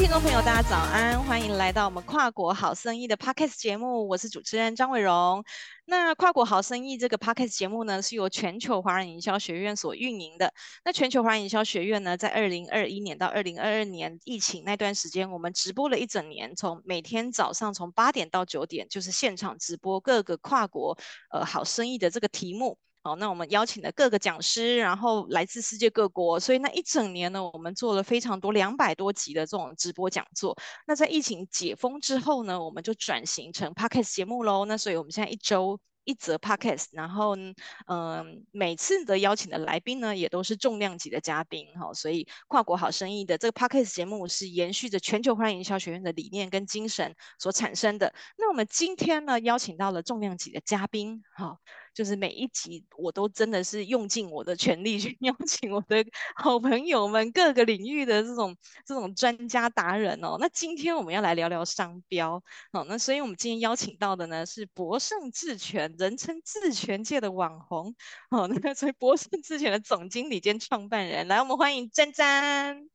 听众朋友，大家早安，欢迎来到我们跨国好生意的 Podcast 节目，我是主持人张伟荣。那跨国好生意这个 Podcast 节目呢，是由全球华人营销学院所运营的。那全球华人营销学院呢，在二零二一年到二零二二年疫情那段时间，我们直播了一整年，从每天早上从八点到九点，就是现场直播各个跨国呃好生意的这个题目。好，那我们邀请了各个讲师，然后来自世界各国，所以那一整年呢，我们做了非常多两百多集的这种直播讲座。那在疫情解封之后呢，我们就转型成 Podcast 节目喽。那所以我们现在一周。一则 podcast，然后嗯、每次的邀请的来宾呢，也都是重量级的嘉宾哈，所以跨国好生意的这个 podcast 节目是延续着全球华人营销学院的理念跟精神所产生的。那我们今天呢，邀请到了重量级的嘉宾哈。就是每一集我都真的是用尽我的全力去 邀请我的好朋友们，各个领域的这种这种专家达人哦。那今天我们要来聊聊商标，好，那所以我们今天邀请到的呢是博胜智权，人称智权界的网红，哦，那所以博胜智权的总经理兼创办人，来，我们欢迎詹詹。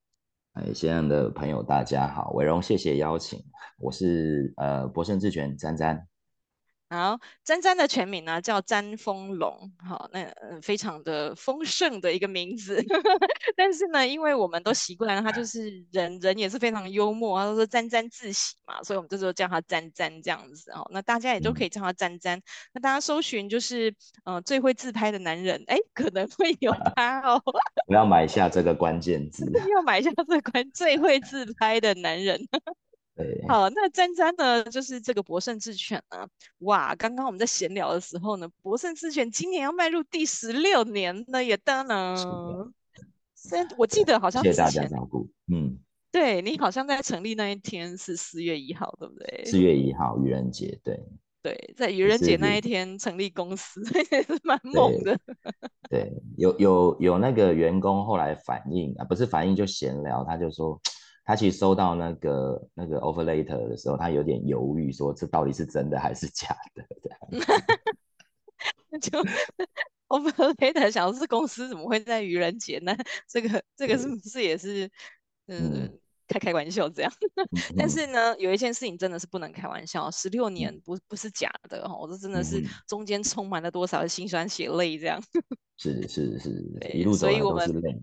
哎，现场的朋友大家好，伟荣谢谢邀请，我是呃博胜智权詹詹。好，詹詹的全名呢叫詹丰龙，好，那呃非常的丰盛的一个名字，但是呢，因为我们都习惯了他就是人人也是非常幽默，他都说沾沾自喜嘛，所以我们这时候叫他詹詹这样子哦，那大家也都可以叫他詹詹，嗯、那大家搜寻就是呃最会自拍的男人，哎，可能会有 他哦，我要买一下这个关键字，要买一下这个关最会自拍的男人。对好，那詹詹呢，就是这个博胜智权呢，哇，刚刚我们在闲聊的时候呢，博胜智权今年要迈入第十六年了，也当然。虽然我记得好像谢谢大家照顾。嗯，对你好像在成立那一天是四月一号，对不对？四月一号愚人节，对。对，在愚人节那一天成立公司，也是蛮猛的。对，对有有有那个员工后来反映啊，不是反映就闲聊，他就说。他其实收到那个那个 offer letter 的时候，他有点犹豫，说这到底是真的还是假的？这样，就 offer letter 想的是公司怎么会在愚人节呢？这个这个是不是也是嗯，嗯开开玩笑这样？但是呢，有一件事情真的是不能开玩笑，十六年不不是假的哦，我这真的是中间充满了多少的辛酸血泪这样。是 是是，一路走来都是泪。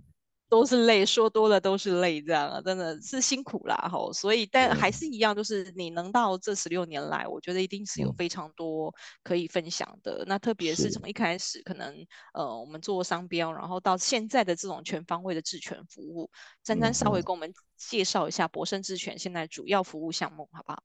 都是泪，说多了都是泪，这样啊，真的是辛苦啦吼。所以，但还是一样，就是你能到这十六年来，我觉得一定是有非常多可以分享的。嗯、那特别是从一开始，可能呃，我们做商标，然后到现在的这种全方位的智权服务，詹詹稍微跟我们介绍一下博胜智权现在主要服务项目，好不好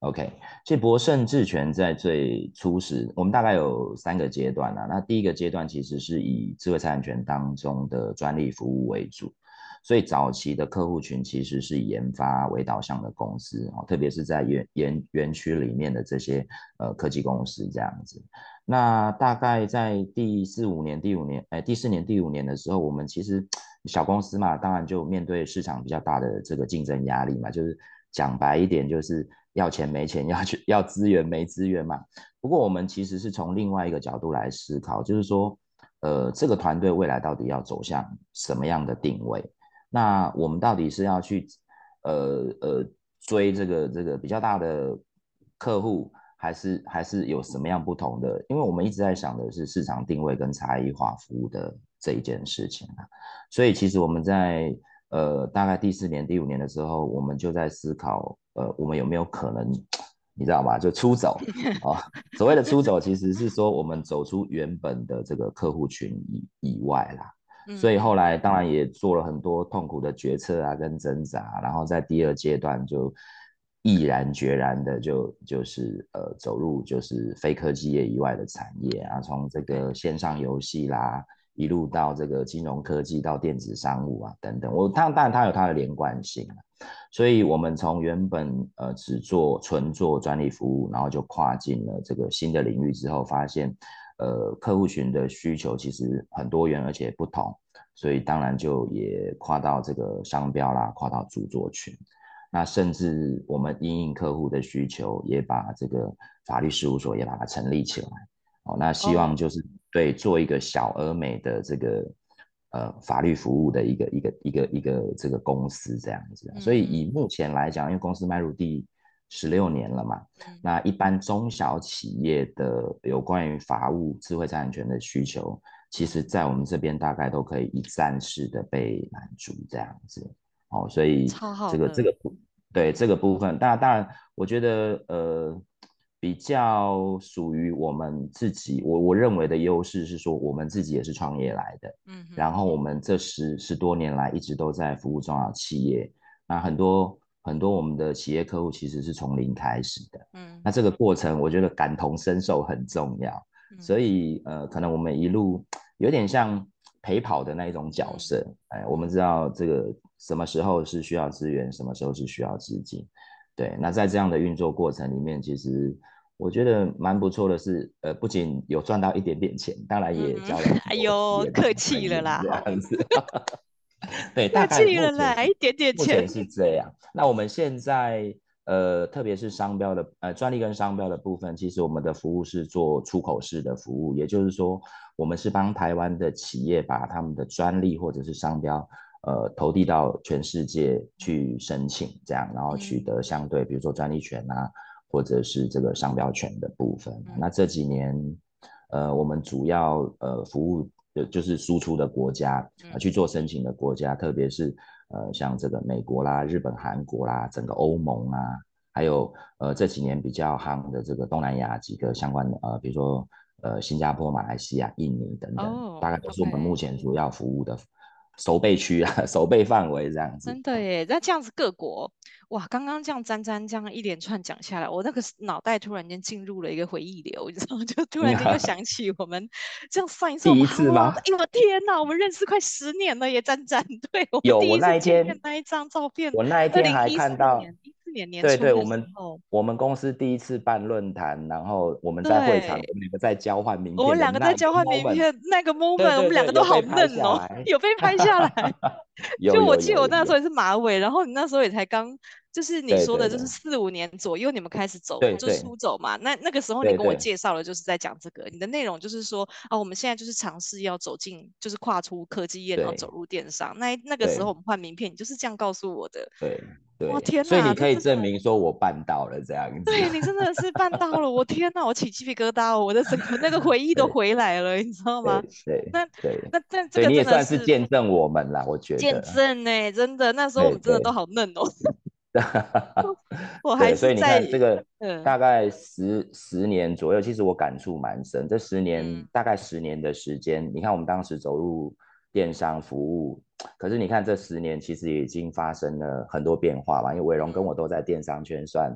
？OK，其实博胜智权在最初始，我们大概有三个阶段啊。那第一个阶段其实是以智慧财产权当中的专利服务为主，所以早期的客户群其实是以研发为导向的公司哦，特别是在园园园区里面的这些呃科技公司这样子。那大概在第四五年、第五年，哎，第四年、第五年的时候，我们其实小公司嘛，当然就面对市场比较大的这个竞争压力嘛，就是讲白一点就是。要钱没钱，要去要资源没资源嘛。不过我们其实是从另外一个角度来思考，就是说，呃，这个团队未来到底要走向什么样的定位？那我们到底是要去，呃呃，追这个这个比较大的客户，还是还是有什么样不同的？因为我们一直在想的是市场定位跟差异化服务的这一件事情啊。所以其实我们在呃大概第四年、第五年的时候，我们就在思考。呃，我们有没有可能，你知道吗？就出走 啊、哦？所谓的出走，其实是说我们走出原本的这个客户群以以外啦。所以后来当然也做了很多痛苦的决策啊，跟挣扎。然后在第二阶段就毅然决然的就就是呃走入就是非科技业以外的产业啊，从这个线上游戏啦，一路到这个金融科技到电子商务啊等等。我当当然它有它的连贯性。所以，我们从原本呃只做纯做专利服务，然后就跨进了这个新的领域之后，发现呃客户群的需求其实很多元而且不同，所以当然就也跨到这个商标啦，跨到著作权。那甚至我们因应客户的需求，也把这个法律事务所也把它成立起来。哦，那希望就是对做一个小而美的这个呃法律服务的一个一个一个一个这个公司这样子。所以以目前来讲，因为公司迈入第十六年了嘛，那一般中小企业的有关于法务智慧财产权的需求，其实在我们这边大概都可以一站式的被满足这样子。哦，所以这个这个部对这个部分，当然当然，我觉得呃。比较属于我们自己，我我认为的优势是说，我们自己也是创业来的，嗯，然后我们这十十多年来一直都在服务中小企业，那很多很多我们的企业客户其实是从零开始的，嗯，那这个过程我觉得感同身受很重要，所以呃，可能我们一路有点像陪跑的那一种角色，哎，我们知道这个什么时候是需要资源，什么时候是需要资金。对，那在这样的运作过程里面，其实我觉得蛮不错的是，呃，不仅有赚到一点点钱，当然也交了、嗯。哎呦，客气了啦，这样子。对，客气了啦，一点点钱。目前是这样。那我们现在，呃，特别是商标的，呃，专利跟商标的部分，其实我们的服务是做出口式的服务，也就是说，我们是帮台湾的企业把他们的专利或者是商标。呃，投递到全世界去申请，这样，然后取得相对，比如说专利权啊，或者是这个商标权的部分。嗯、那这几年，呃，我们主要呃服务的就是输出的国家，呃、去做申请的国家，特别是呃像这个美国啦、日本、韩国啦，整个欧盟啊，还有呃这几年比较夯的这个东南亚几个相关的呃，比如说呃新加坡、马来西亚、印尼等等，哦、大概都是我们目前主要服务的。守备区啊，守备范围这样子。真的耶，那这样子各国，哇，刚刚这样沾沾这样一连串讲下来，我那个脑袋突然间进入了一个回忆流，你知道吗？就突然间就想起我们这样上一次。第一次吗？哎我天哪，我们认识快十年了耶，沾沾。对，有我那一天那一张照片，我那一天还看到。年年对对，我们我们公司第一次办论坛，然后我们在会场，我们两个在交换名片。我们两个在交换名片，那个 moment，我们两个都好嫩哦，有被拍下来。就我记得我那时候也是马尾，然后你那时候也才刚，就是你说的，就是四五年左右，你们开始走，就出走嘛。那那个时候你跟我介绍了，就是在讲这个，你的内容就是说啊，我们现在就是尝试要走进，就是跨出科技业，然后走入电商。那那个时候我们换名片，你就是这样告诉我的。对。对，天哪，所以你可以证明说我办到了这样子。对，你真的是办到了，我 天哪，我起鸡皮疙瘩，我的整个那个回忆都回来了，你知道吗？对，那对，那这这个你也算是见证我们了，我觉得。见证呢，真的，那时候我们真的都好嫩哦。我还是所以你看这个大概十十年左右，其实我感触蛮深。这十年大概十年的时间，你看我们当时走入电商服务。可是你看，这十年其实已经发生了很多变化嘛。因为伟荣跟我都在电商圈算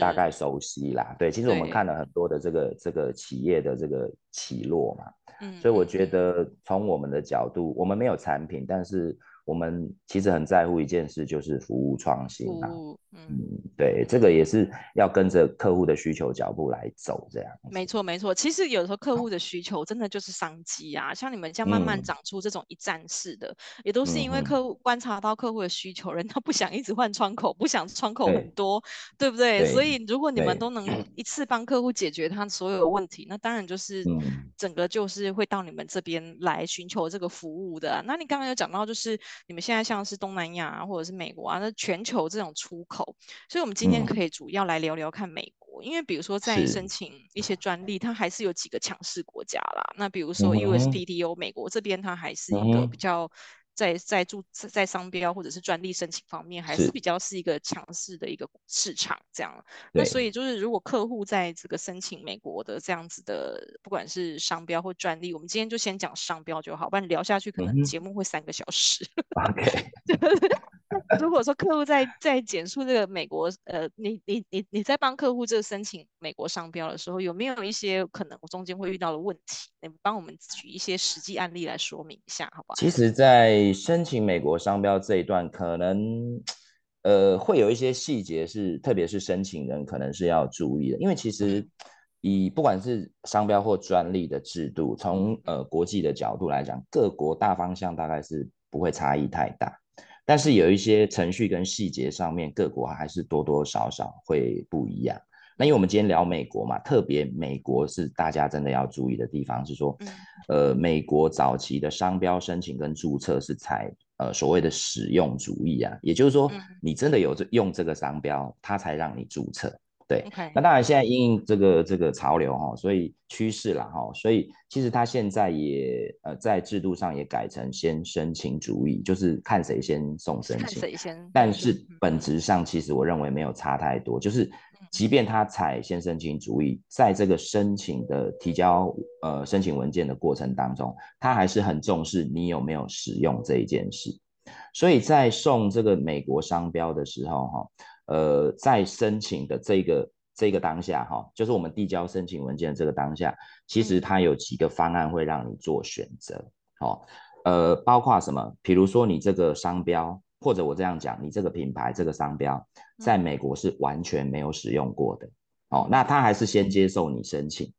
大概熟悉啦。对，其实我们看了很多的这个这个企业的这个起落嘛。嗯，所以我觉得从我们的角度，我们没有产品，但是。我们其实很在乎一件事，就是服务创新啊。嗯，对，这个也是要跟着客户的需求脚步来走，这样。没错，没错。其实有时候客户的 需求真的就是商机啊，像你们这样慢慢长出这种一站式的，也都是因为客户观察到客户的需求，人他不想一直换窗口，不想窗口很多，对不对？所以如果你们都能一次帮客户解决他所有的问题，那当然就是整个就是会到你们这边来寻求这个服务的。那你刚刚有讲到就是。你们现在像是东南亚啊，或者是美国啊，那全球这种出口，所以我们今天可以主要来聊聊看美国，嗯、因为比如说在申请一些专利，它还是有几个强势国家啦。那比如说 USPTO，、嗯、美国这边它还是一个比较。在在注在商标或者是专利申请方面，还是比较是一个强势的一个市场这样。那所以就是，如果客户在这个申请美国的这样子的，不管是商标或专利，我们今天就先讲商标就好，不然聊下去可能节目会三个小时。OK。如果说客户在在简述这个美国，呃，你你你你在帮客户这个申请美国商标的时候，有没有一些可能中间会遇到的问题？你帮我们举一些实际案例来说明一下，好不好？其实，在申请美国商标这一段，可能呃会有一些细节是，特别是申请人可能是要注意的，因为其实以不管是商标或专利的制度，从呃国际的角度来讲，各国大方向大概是不会差异太大。但是有一些程序跟细节上面，各国还是多多少少会不一样。那因为我们今天聊美国嘛，特别美国是大家真的要注意的地方，是说，呃，美国早期的商标申请跟注册是采呃所谓的使用主义啊，也就是说，你真的有这用这个商标，它才让你注册。对，Okay. 那当然现在因应这个这个潮流哈，所以趋势了哈，所以其实他现在也呃在制度上也改成先申请主义，就是看谁先送申请，看谁先。但是本质上其实我认为没有差太多，就是即便他采先申请主义，在这个申请的提交呃申请文件的过程当中，他还是很重视你有没有使用这一件事，所以在送这个美国商标的时候哈。呃，在申请的这个这个当下，哈，就是我们递交申请文件的这个当下，其实它有几个方案会让你做选择，哦，呃，包括什么？比如说你这个商标，或者我这样讲，你这个品牌这个商标，在美国是完全没有使用过的，哦，那他还是先接受你申请，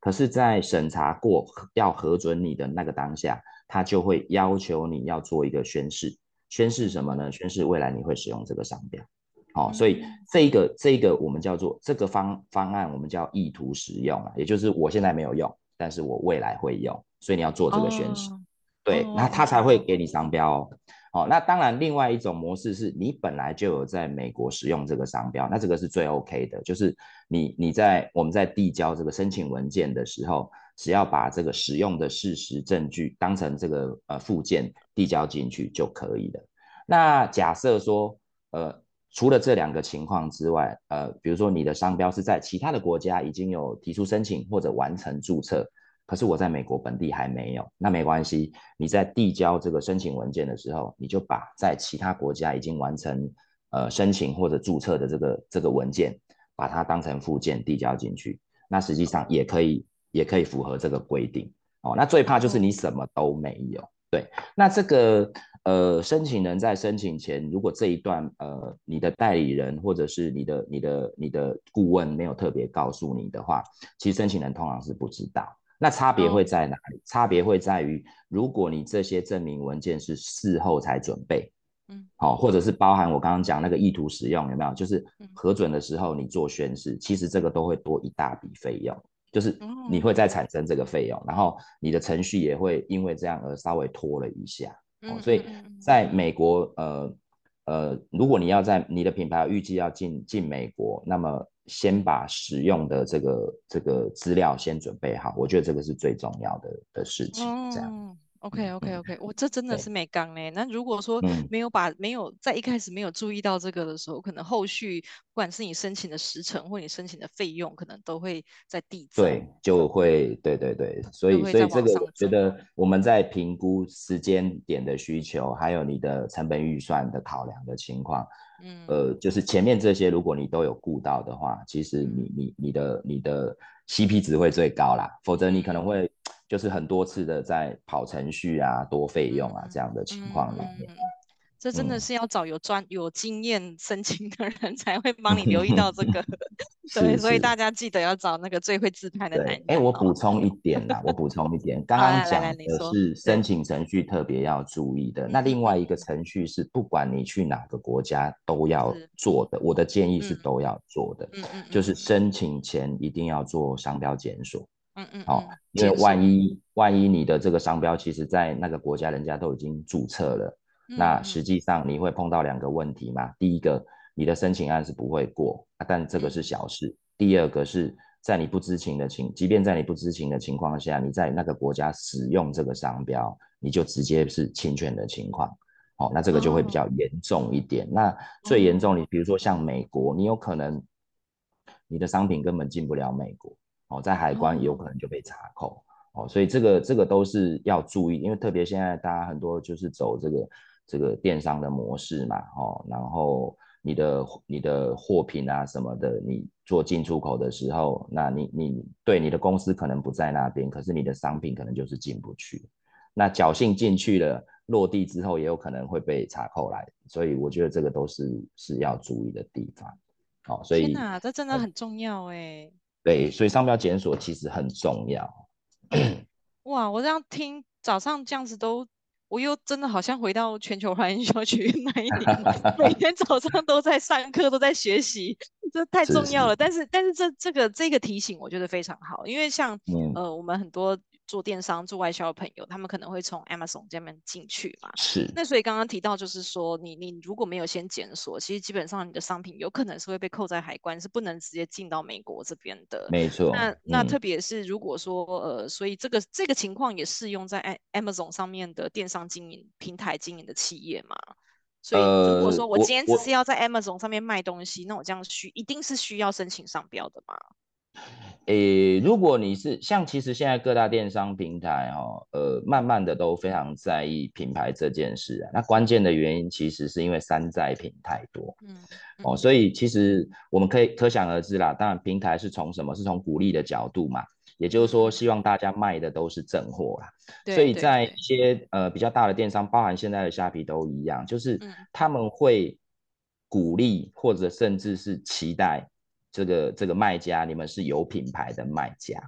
可是，在审查过要核准你的那个当下，他就会要求你要做一个宣誓，宣誓什么呢？宣誓未来你会使用这个商标。好、哦，所以这一个这个我们叫做这个方方案，我们叫意图使用啊，也就是我现在没有用，但是我未来会用，所以你要做这个宣誓，哦、对，那他才会给你商标哦。好、哦，那当然另外一种模式是你本来就有在美国使用这个商标，那这个是最 OK 的，就是你你在我们在递交这个申请文件的时候，只要把这个使用的事实证据当成这个呃附件递交进去就可以了。那假设说呃。除了这两个情况之外，呃，比如说你的商标是在其他的国家已经有提出申请或者完成注册，可是我在美国本地还没有，那没关系，你在递交这个申请文件的时候，你就把在其他国家已经完成呃申请或者注册的这个这个文件，把它当成附件递交进去，那实际上也可以也可以符合这个规定。哦。那最怕就是你什么都没有，对，那这个。呃，申请人在申请前，如果这一段呃，你的代理人或者是你的、你的、你的顾问没有特别告诉你的话，其实申请人通常是不知道。那差别会在哪里？哦、差别会在于，如果你这些证明文件是事后才准备，嗯，好、哦，或者是包含我刚刚讲那个意图使用，有没有？就是核准的时候你做宣誓，其实这个都会多一大笔费用，就是你会再产生这个费用，然后你的程序也会因为这样而稍微拖了一下。哦，所以在美国，呃呃，如果你要在你的品牌预计要进进美国，那么先把使用的这个这个资料先准备好，我觉得这个是最重要的的事情，这样。嗯 OK OK OK，我这真的是没刚嘞。那如果说没有把没有在一开始没有注意到这个的时候，可能后续不管是你申请的时程或你申请的费用，可能都会在递增。对，就会对对对，所以所以这个我觉得我们在评估时间点的需求，还有你的成本预算的考量的情况，嗯，呃，就是前面这些如果你都有顾到的话，其实你你你的你的 CP 值会最高啦，否则你可能会。就是很多次的在跑程序啊，多费用啊，这样的情况里面，这真的是要找有专有经验申请的人才会帮你留意到这个。对，所以大家记得要找那个最会自拍的男人。哎，我补充一点啦，我补充一点，刚刚讲的是申请程序特别要注意的。那另外一个程序是，不管你去哪个国家都要做的，我的建议是都要做的，就是申请前一定要做商标检索。嗯嗯，好、哦，因为万一万一你的这个商标其实在那个国家人家都已经注册了，嗯、那实际上你会碰到两个问题嘛。第一个，你的申请案是不会过，但这个是小事。嗯、第二个是在你不知情的情，即便在你不知情的情况下，你在那个国家使用这个商标，你就直接是侵权的情况。哦，那这个就会比较严重一点。哦、那最严重，你比如说像美国，你有可能你的商品根本进不了美国。哦，在海关有可能就被查扣，哦，所以这个这个都是要注意，因为特别现在大家很多就是走这个这个电商的模式嘛，哦，然后你的你的货品啊什么的，你做进出口的时候，那你你对你的公司可能不在那边，可是你的商品可能就是进不去，那侥幸进去了，落地之后也有可能会被查扣来，所以我觉得这个都是是要注意的地方，哦，所以天哪，这真的很重要哎。对，所以商标检索其实很重要。哇，我这样听，早上这样子都，我又真的好像回到全球华人营销学院那一年，每天早上都在上课，都在学习这太重要了。是是但是但是这这个这个提醒我觉得非常好，因为像、嗯、呃我们很多。做电商、做外销的朋友，他们可能会从 Amazon 这边进去嘛？是。那所以刚刚提到，就是说你你如果没有先检索，其实基本上你的商品有可能是会被扣在海关，是不能直接进到美国这边的。没错。那那特别是如果说、嗯、呃，所以这个这个情况也适用在 Amazon 上面的电商经营平台经营的企业嘛？所以如果说我今天只是要在 Amazon 上面卖东西，呃、那我这样需一定是需要申请商标的吗？诶，如果你是像，其实现在各大电商平台哦，呃，慢慢的都非常在意品牌这件事啊。那关键的原因其实是因为山寨品太多，嗯，嗯哦，所以其实我们可以可想而知啦。当然，平台是从什么？是从鼓励的角度嘛，也就是说，希望大家卖的都是正货啦。对所以在一些呃比较大的电商，包含现在的虾皮都一样，就是他们会鼓励或者甚至是期待。这个这个卖家，你们是有品牌的卖家，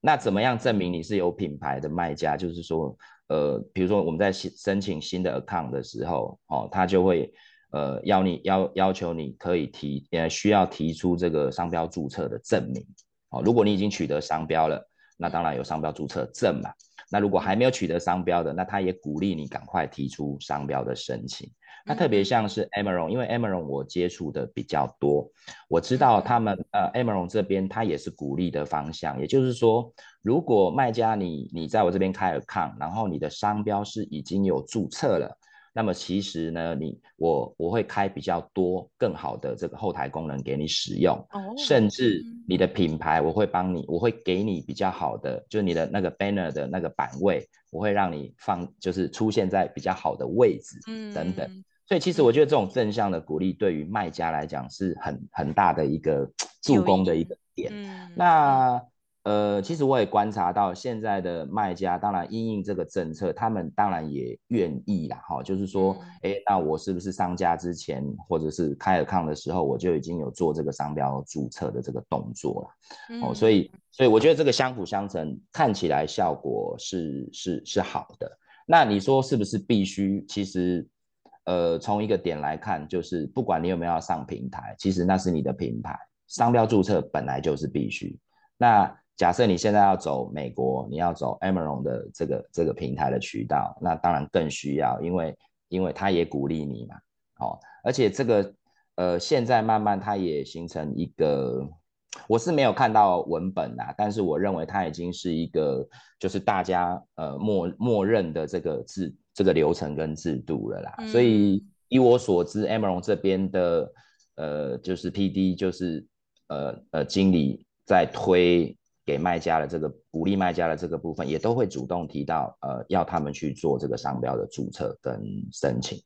那怎么样证明你是有品牌的卖家？就是说，呃，比如说我们在申申请新的 account 的时候，哦，他就会呃要你要要求你可以提，呃需要提出这个商标注册的证明，哦，如果你已经取得商标了，那当然有商标注册证嘛。那如果还没有取得商标的，那他也鼓励你赶快提出商标的申请。那特别像是 Emeron，因为 Emeron 我接触的比较多，我知道他们呃 Emeron 这边他也是鼓励的方向，也就是说，如果卖家你你在我这边开 account，然后你的商标是已经有注册了。那么其实呢，你我我会开比较多更好的这个后台功能给你使用，oh, 甚至你的品牌我会帮你，我会给你比较好的，就是你的那个 banner 的那个版位，我会让你放，就是出现在比较好的位置，嗯，等等。所以其实我觉得这种正向的鼓励对于卖家来讲是很很大的一个助攻的一个点。嗯，那。呃，其实我也观察到现在的卖家，当然因应这个政策，他们当然也愿意啦，哈，就是说，哎、嗯，那我是不是上架之前，或者是开 account 的时候，我就已经有做这个商标注册的这个动作了，嗯、哦，所以，所以我觉得这个相辅相成，看起来效果是是是好的。那你说是不是必须？其实，呃，从一个点来看，就是不管你有没有要上平台，其实那是你的品牌，商标注册本来就是必须。那假设你现在要走美国，你要走 Amazon 的这个这个平台的渠道，那当然更需要，因为因为他也鼓励你嘛，哦，而且这个呃现在慢慢它也形成一个，我是没有看到文本啦，但是我认为它已经是一个就是大家呃默默认的这个制这个流程跟制度了啦，嗯、所以以我所知，Amazon 这边的呃就是 PD 就是呃呃经理在推。给卖家的这个鼓励卖家的这个部分，也都会主动提到，呃，要他们去做这个商标的注册跟申请。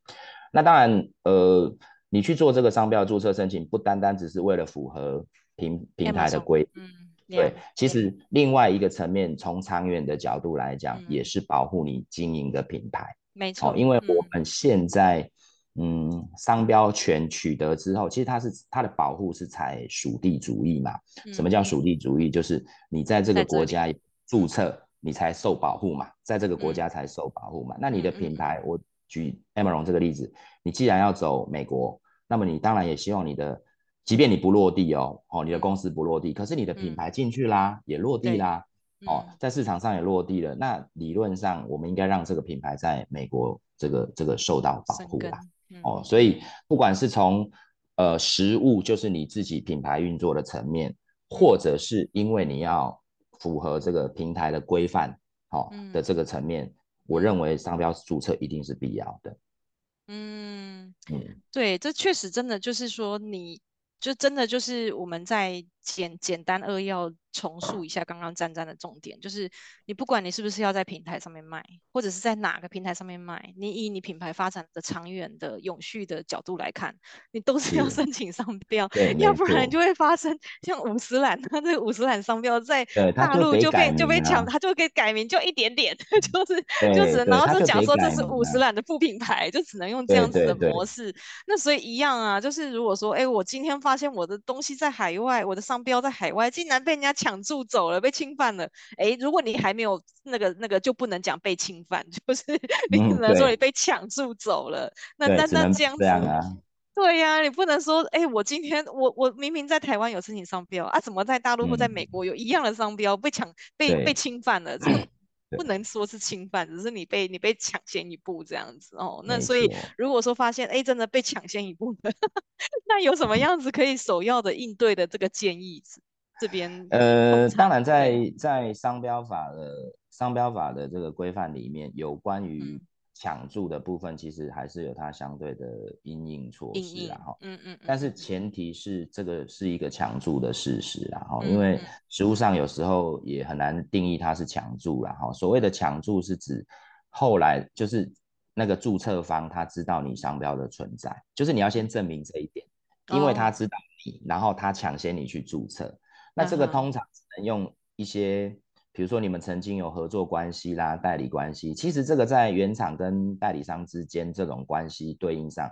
那当然，呃，你去做这个商标注册申请，不单单只是为了符合平平台的规，嗯，对，其实另外一个层面，从长远的角度来讲，也是保护你经营的品牌，没错，因为我们现在。嗯，商标权取得之后，其实它是它的保护是采属地主义嘛？嗯、什么叫属地主义？就是你在这个国家注册，你才受保护嘛，在这个国家才受保护嘛。嗯、那你的品牌，嗯、我举 e e r o n 这个例子，你既然要走美国，那么你当然也希望你的，即便你不落地哦，哦，你的公司不落地，可是你的品牌进去啦，嗯、也落地啦，哦，在市场上也落地了，那理论上我们应该让这个品牌在美国这个这个受到保护吧。哦，所以不管是从呃实物，就是你自己品牌运作的层面，或者是因为你要符合这个平台的规范，好、哦、的这个层面，嗯、我认为商标注册一定是必要的。嗯。嗯，对，这确实真的就是说你，就真的就是我们在简简单扼要。重述一下刚刚詹詹的重点，就是你不管你是不是要在平台上面卖，或者是在哪个平台上面卖，你以你品牌发展的长远的永续的角度来看，你都是要申请商 标，要不然就会发生像五十岚，他这个五十岚商标在大陆就被就被抢，他就会给改名，就一点点，就是就只能然后就讲说这是五十岚的副品牌，就只能用这样子的模式。那所以一样啊，就是如果说，哎，我今天发现我的东西在海外，我的商标在海外，竟然被人家抢。注走了，被侵犯了。哎，如果你还没有那个那个，就不能讲被侵犯，就是你只能说你被抢注走了。嗯、那那那这样子，对呀、啊，你不能说，哎、欸，我今天我我明明在台湾有申请商标啊，怎么在大陆或在美国有一样的商标、嗯、被抢被被侵犯了？这个不能说是侵犯，只是你被你被抢先一步这样子哦。那所以如果说发现哎、欸、真的被抢先一步的，那有什么样子可以首要的应对的这个建议？这边呃，当然在在商标法的商标法的这个规范里面有关于、嗯。抢注的部分其实还是有它相对的阴影措施啦，哈，嗯嗯，但是前提是这个是一个抢注的事实啦，哈，因为实物上有时候也很难定义它是抢注啦，哈，所谓的抢注是指后来就是那个注册方他知道你商标的存在，就是你要先证明这一点，因为他知道你，然后他抢先你去注册，那这个通常只能用一些。比如说你们曾经有合作关系啦，代理关系，其实这个在原厂跟代理商之间这种关系对应上，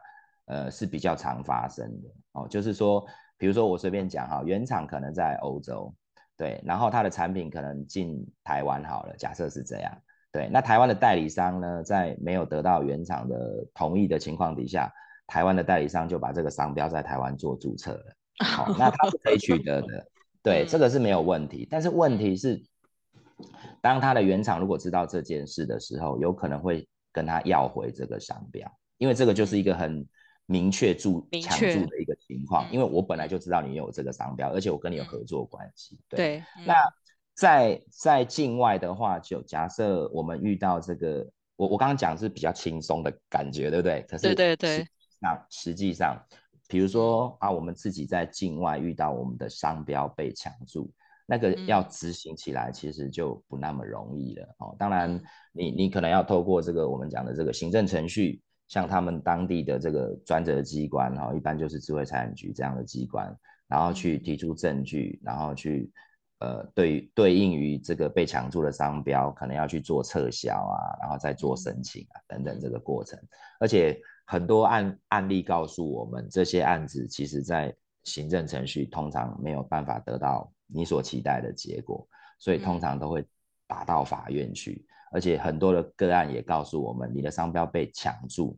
呃是比较常发生的哦。就是说，比如说我随便讲哈，原厂可能在欧洲，对，然后它的产品可能进台湾好了，假设是这样，对，那台湾的代理商呢，在没有得到原厂的同意的情况底下，台湾的代理商就把这个商标在台湾做注册了，好、哦，那它是可以取得的，对，这个是没有问题，但是问题是。当他的原厂如果知道这件事的时候，有可能会跟他要回这个商标，因为这个就是一个很明确注抢注的一个情况。因为我本来就知道你有这个商标，而且我跟你有合作关系。对，对那在在境外的话，就假设我们遇到这个，我我刚刚讲是比较轻松的感觉，对不对？可是对对对，那实际上，比如说啊，我们自己在境外遇到我们的商标被抢注。那个要执行起来其实就不那么容易了哦。当然你，你你可能要透过这个我们讲的这个行政程序，像他们当地的这个专责机关哈，一般就是智慧财产局这样的机关，然后去提出证据，然后去呃对对应于这个被抢注的商标，可能要去做撤销啊，然后再做申请啊等等这个过程。而且很多案案例告诉我们，这些案子其实在行政程序通常没有办法得到。你所期待的结果，所以通常都会打到法院去，而且很多的个案也告诉我们，你的商标被抢注，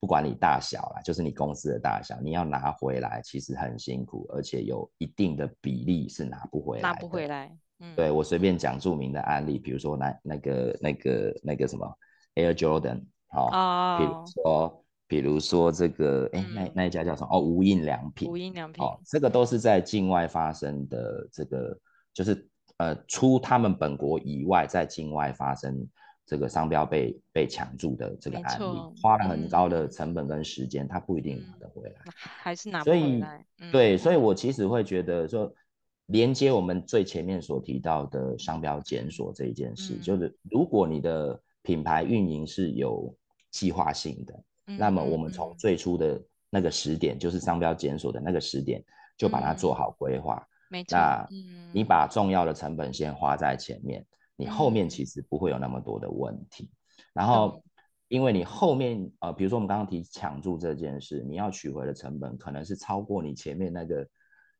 不管你大小啦，就是你公司的大小，你要拿回来其实很辛苦，而且有一定的比例是拿不回来，拿不回来。嗯，对，我随便讲著名的案例，比如说那那个那个那个什么 Air Jordan，好，哦，比如说。比如说这个，哎、嗯，那那一家叫什么？哦，无印良品。无印良品。哦，这个都是在境外发生的，这个就是呃，出他们本国以外，在境外发生这个商标被被抢注的这个案例，花了很高的成本跟时间，他、嗯、不一定拿得回来，还是拿不回来。所以，对，所以我其实会觉得说，连接我们最前面所提到的商标检索这一件事，嗯、就是如果你的品牌运营是有计划性的。那么我们从最初的那个时点，嗯、就是商标检索的那个时点，就把它做好规划。没错。那你把重要的成本先花在前面，嗯、你后面其实不会有那么多的问题。嗯、然后，因为你后面呃，比如说我们刚刚提抢注这件事，你要取回的成本可能是超过你前面那个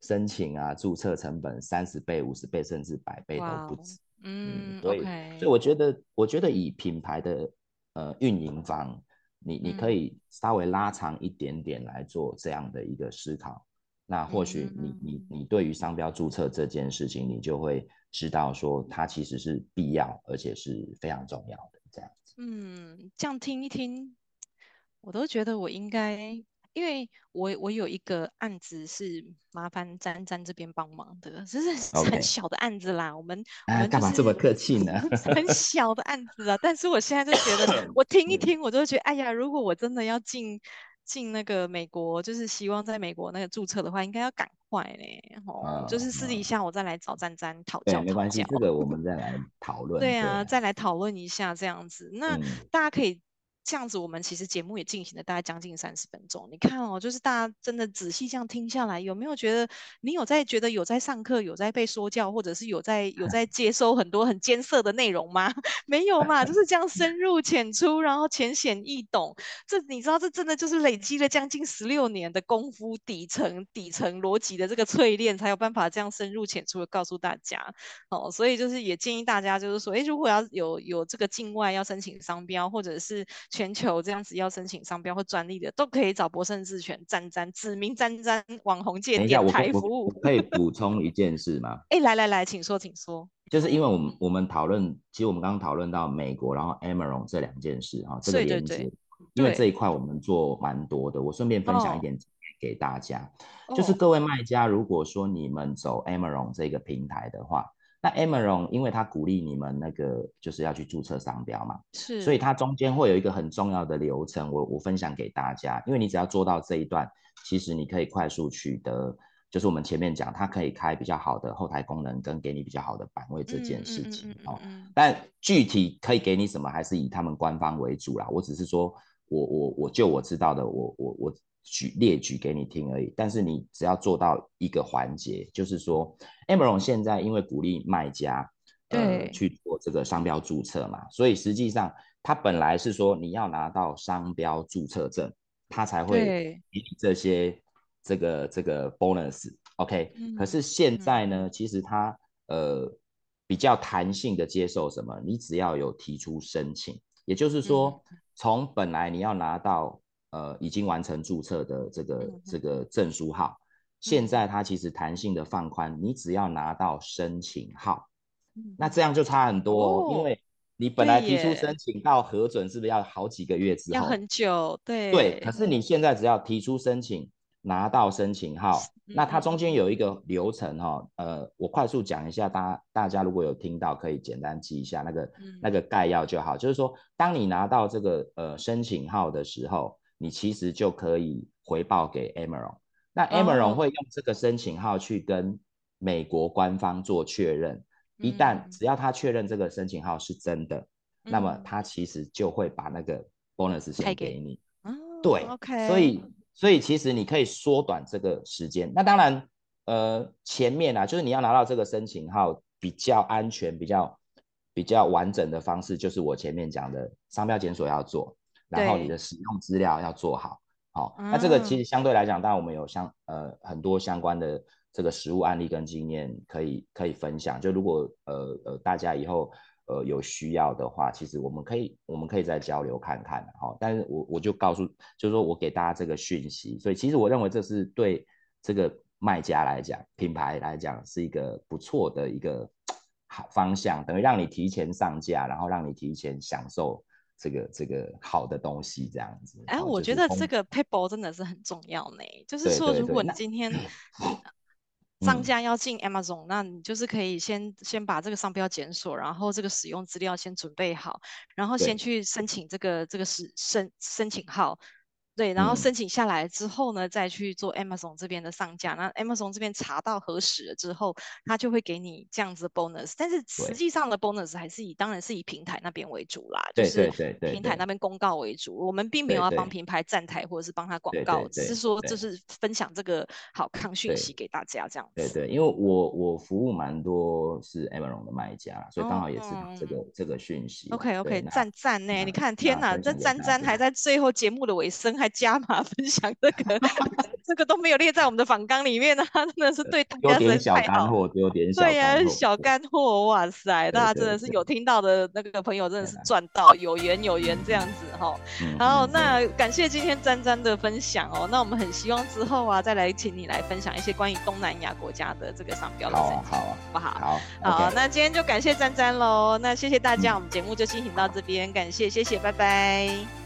申请啊、注册成本三十倍、五十倍，甚至百倍都不止。嗯，嗯，所以所以我觉得，我觉得以品牌的呃运营方。你你可以稍微拉长一点点来做这样的一个思考，嗯、那或许你你你对于商标注册这件事情，你就会知道说它其实是必要而且是非常重要的这样子。嗯，这样听一听，我都觉得我应该。因为我我有一个案子是麻烦詹詹这边帮忙的，就是 很小的案子啦。我们我们、就是、干嘛这么客气呢？很小的案子啊，但是我现在就觉得，我听一听，我就觉得，哎呀，如果我真的要进进那个美国，就是希望在美国那个注册的话，应该要赶快嘞。哦、嗯，就是私底下我再来找詹詹讨教。没关系，这个我们再来讨论。对啊，再来讨论一下这样子。那、嗯、大家可以。这样子，我们其实节目也进行了大概将近三十分钟。你看哦，就是大家真的仔细这样听下来，有没有觉得你有在觉得有在上课，有在被说教，或者是有在有在 接收很多很艰涩的内容吗？没有嘛，就是这样深入浅出，然后浅显易懂。这你知道，这真的就是累积了将近十六年的功夫，底层底层逻辑的这个淬炼，才有办法这样深入浅出的告诉大家。哦，所以就是也建议大家，就是说，诶，如果要有有这个境外要申请商标，或者是全球这样子要申请商标或专利的，都可以找博胜智权詹詹指名詹詹网红界电台服务。可以补充一件事吗？哎，来来来，请说，请说。就是因为我们我们讨论，其实我们刚刚讨论到美国，然后 Amaron 这两件事哈，这个连接，对对对，因为这一块我们做蛮多的，我顺便分享一点给大家，哦、就是各位卖家，如果说你们走 Amaron 这个平台的话，那 Emeron 因为他鼓励你们那个就是要去注册商标嘛，是，所以它中间会有一个很重要的流程，我我分享给大家，因为你只要做到这一段，其实你可以快速取得。就是我们前面讲，它可以开比较好的后台功能，跟给你比较好的版位这件事情哦。但具体可以给你什么，还是以他们官方为主啦。我只是说，我我我就我知道的，我我我举列举给你听而已。但是你只要做到一个环节，就是说，Amaron 现在因为鼓励卖家呃去做这个商标注册嘛，所以实际上它本来是说你要拿到商标注册证，它才会给你这些。这个这个 bonus，OK，、okay? 可是现在呢，嗯、其实它呃比较弹性的接受什么？你只要有提出申请，也就是说，嗯、从本来你要拿到呃已经完成注册的这个、嗯、这个证书号，现在它其实弹性的放宽，你只要拿到申请号，嗯、那这样就差很多，哦、因为你本来提出申请到核准是不是要好几个月之后？要很久，对对。可是你现在只要提出申请。拿到申请号，那它中间有一个流程哈，呃，我快速讲一下，大家大家如果有听到，可以简单记一下那个那个概要就好。就是说，当你拿到这个呃申请号的时候，你其实就可以回报给 Amaron，那 Amaron 会用这个申请号去跟美国官方做确认，一旦只要他确认这个申请号是真的，那么他其实就会把那个 bonus 先给你。对，OK，所以。所以其实你可以缩短这个时间。那当然，呃，前面啊，就是你要拿到这个申请号比较安全、比较比较完整的方式，就是我前面讲的商标检索要做，然后你的使用资料要做好。好、哦，那这个其实相对来讲，当然我们有相呃很多相关的这个实物案例跟经验可以可以分享。就如果呃呃大家以后。呃，有需要的话，其实我们可以，我们可以再交流看看，哈。但是我我就告诉，就是说我给大家这个讯息，所以其实我认为这是对这个卖家来讲，品牌来讲是一个不错的一个 好方向，等于让你提前上架，然后让你提前享受这个这个好的东西，这样子。哎，我觉得这个 paper 真的是很重要呢，就是说如果你今天。商家要进 Amazon，、嗯、那你就是可以先先把这个商标检索，然后这个使用资料先准备好，然后先去申请这个对这个申申申请号。对，然后申请下来之后呢，嗯、再去做 Amazon 这边的上架。那 Amazon 这边查到核实了之后，他就会给你这样子的 bonus。但是实际上的 bonus 还是以，当然是以平台那边为主啦，对就是平台那边公告为主。我们并没有要帮平台站台或者是帮他广告，只是说就是分享这个好康讯息给大家这样子。对对，因为我我服务蛮多是 Amazon 的卖家，所以刚好也是这个、嗯、这个讯息。OK OK，赞赞呢？你看，天哪，这詹詹还在最后节目的尾声还。加码分享这个，这个都没有列在我们的访纲里面呢，真的是对大家真的太好。有点小干货，对呀，小干货，哇塞，大家真的是有听到的那个朋友真的是赚到，有缘有缘这样子哈。然后那感谢今天詹詹的分享哦，那我们很希望之后啊再来请你来分享一些关于东南亚国家的这个商标的事情，好不好？好，好，那今天就感谢詹詹喽，那谢谢大家，我们节目就进行到这边，感谢，谢谢，拜拜。